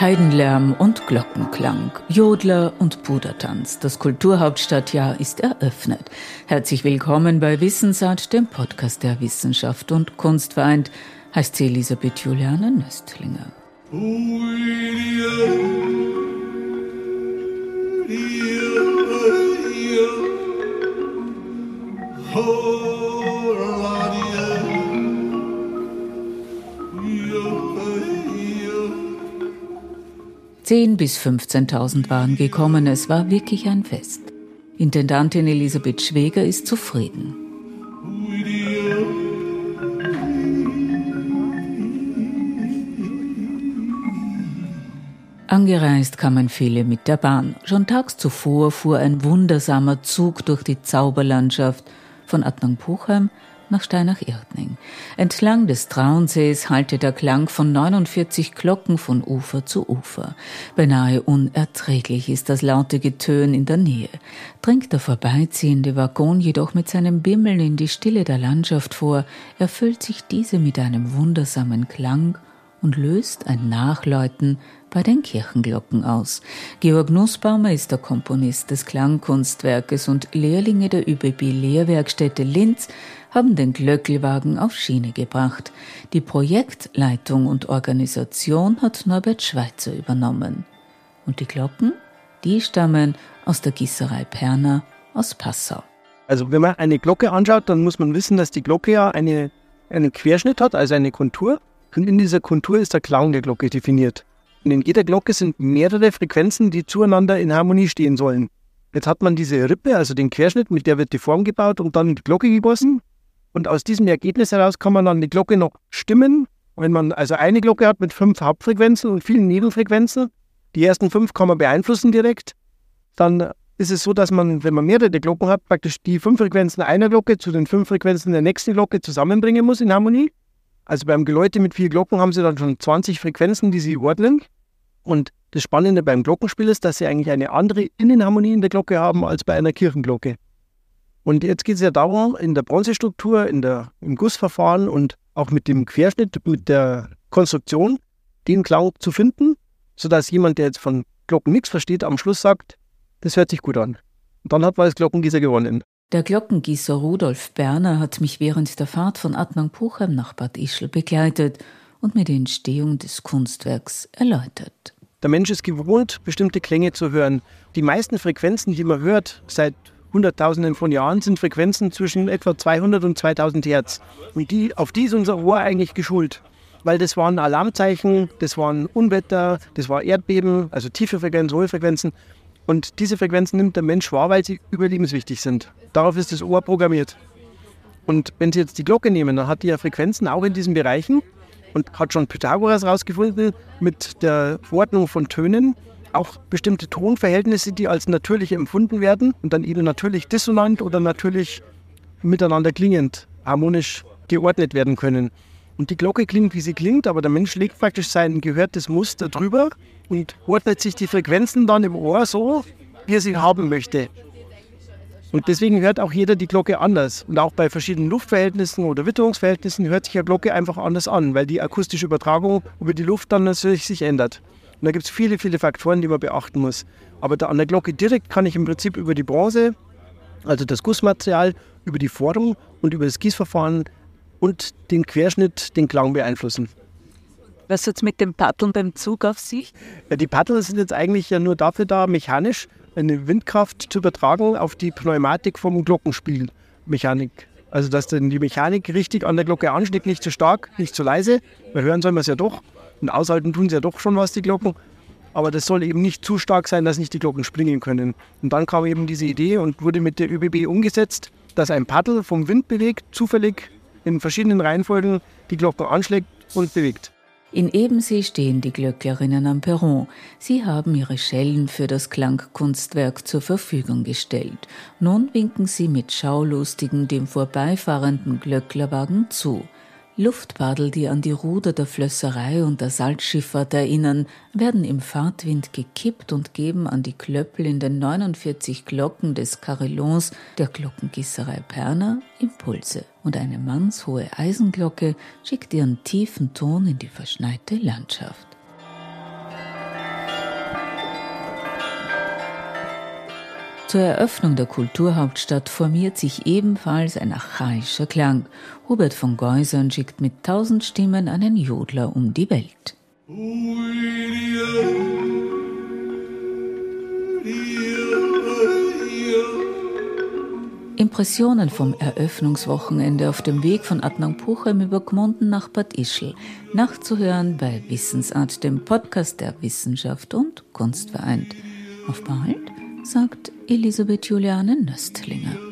Heidenlärm und Glockenklang, Jodler und Pudertanz. Das Kulturhauptstadtjahr ist eröffnet. Herzlich willkommen bei Wissensart, dem Podcast der Wissenschaft und Kunst vereint, heißt sie Elisabeth Juliane Nöstlinger. 10.000 bis 15.000 waren gekommen. Es war wirklich ein Fest. Intendantin Elisabeth Schweger ist zufrieden. Angereist kamen viele mit der Bahn. Schon tags zuvor fuhr ein wundersamer Zug durch die Zauberlandschaft von Adnang-Puchheim nach Steinach-Irtning. Entlang des Trauensees hallte der Klang von 49 Glocken von Ufer zu Ufer. Beinahe unerträglich ist das laute Getön in der Nähe. Dringt der vorbeiziehende Waggon jedoch mit seinem Bimmeln in die Stille der Landschaft vor, erfüllt sich diese mit einem wundersamen Klang und löst ein Nachläuten bei den Kirchenglocken aus. Georg Nussbaumer ist der Komponist des Klangkunstwerkes und Lehrlinge der ÜBB Lehrwerkstätte Linz haben den Glöckelwagen auf Schiene gebracht. Die Projektleitung und Organisation hat Norbert Schweitzer übernommen. Und die Glocken? Die stammen aus der Gießerei Perner aus Passau. Also wenn man eine Glocke anschaut, dann muss man wissen, dass die Glocke ja eine, einen Querschnitt hat, also eine Kontur. Und in dieser Kontur ist der Klang der Glocke definiert. Und in jeder Glocke sind mehrere Frequenzen, die zueinander in Harmonie stehen sollen. Jetzt hat man diese Rippe, also den Querschnitt, mit der wird die Form gebaut und dann in die Glocke gegossen. Und aus diesem Ergebnis heraus kann man dann die Glocke noch stimmen. Wenn man also eine Glocke hat mit fünf Hauptfrequenzen und vielen Nebenfrequenzen, die ersten fünf kann man beeinflussen direkt, dann ist es so, dass man, wenn man mehrere Glocken hat, praktisch die fünf Frequenzen einer Glocke zu den fünf Frequenzen der nächsten Glocke zusammenbringen muss in Harmonie. Also beim Geläute mit vier Glocken haben sie dann schon 20 Frequenzen, die sie ordnen. Und das Spannende beim Glockenspiel ist, dass sie eigentlich eine andere Innenharmonie in der Glocke haben als bei einer Kirchenglocke. Und jetzt geht es ja darum, in der Bronzestruktur, in der, im Gussverfahren und auch mit dem Querschnitt, mit der Konstruktion, den Klang zu finden, sodass jemand, der jetzt von Glocken nichts versteht, am Schluss sagt, das hört sich gut an. Und dann hat man als Glockengießer gewonnen. Der Glockengießer Rudolf Berner hat mich während der Fahrt von Adnang-Puchheim nach Bad Ischl begleitet und mir die Entstehung des Kunstwerks erläutert. Der Mensch ist gewohnt, bestimmte Klänge zu hören. Die meisten Frequenzen, die man hört, seit Hunderttausenden von Jahren sind Frequenzen zwischen etwa 200 und 2000 Hertz. Und die, auf die ist unser Ohr eigentlich geschult. Weil das waren Alarmzeichen, das waren Unwetter, das war Erdbeben, also tiefe Frequenzen, hohe Frequenzen. Und diese Frequenzen nimmt der Mensch wahr, weil sie überlebenswichtig sind. Darauf ist das Ohr programmiert. Und wenn Sie jetzt die Glocke nehmen, dann hat die ja Frequenzen auch in diesen Bereichen und hat schon Pythagoras herausgefunden mit der Ordnung von Tönen, auch bestimmte Tonverhältnisse, die als natürlich empfunden werden und dann eben natürlich dissonant oder natürlich miteinander klingend, harmonisch geordnet werden können. Und die Glocke klingt, wie sie klingt, aber der Mensch legt praktisch sein gehörtes Muster drüber und ordnet sich die Frequenzen dann im Ohr so, wie er sie haben möchte. Und deswegen hört auch jeder die Glocke anders. Und auch bei verschiedenen Luftverhältnissen oder Witterungsverhältnissen hört sich eine Glocke einfach anders an, weil die akustische Übertragung über die Luft dann natürlich sich ändert. Und da gibt es viele, viele Faktoren, die man beachten muss. Aber da an der Glocke direkt kann ich im Prinzip über die Bronze, also das Gussmaterial, über die Form und über das Gießverfahren und den Querschnitt den Klang beeinflussen. Was hat es mit dem Paddeln beim Zug auf sich? Ja, die Paddel sind jetzt eigentlich ja nur dafür da, mechanisch eine Windkraft zu übertragen auf die Pneumatik vom Glockenspielmechanik. Also dass dann die Mechanik richtig an der Glocke anschlägt, nicht zu stark, nicht zu leise. Wir hören soll man es ja doch. Und aushalten tun sie ja doch schon was, die Glocken. Aber das soll eben nicht zu stark sein, dass nicht die Glocken springen können. Und dann kam eben diese Idee und wurde mit der ÖBB umgesetzt, dass ein Paddel vom Wind bewegt, zufällig in verschiedenen Reihenfolgen die Glocken anschlägt und bewegt. In Ebensee stehen die Glöcklerinnen am Perron. Sie haben ihre Schellen für das Klangkunstwerk zur Verfügung gestellt. Nun winken sie mit Schaulustigen dem vorbeifahrenden Glöcklerwagen zu. Luftpadel, die an die Ruder der Flösserei und der Salzschifffahrt erinnern, werden im Fahrtwind gekippt und geben an die Klöppel in den 49 Glocken des Carillons der Glockengießerei Perner Impulse. Und eine mannshohe Eisenglocke schickt ihren tiefen Ton in die verschneite Landschaft. Zur Eröffnung der Kulturhauptstadt formiert sich ebenfalls ein archaischer Klang. Hubert von Geusern schickt mit tausend Stimmen einen Jodler um die Welt. Impressionen vom Eröffnungswochenende auf dem Weg von Adnan Puchem über Gmunden nach Bad Ischl. Nachzuhören bei Wissensart, dem Podcast der Wissenschaft und Kunst vereint. Auf bald! Sagt Elisabeth Juliane Nöstlinger.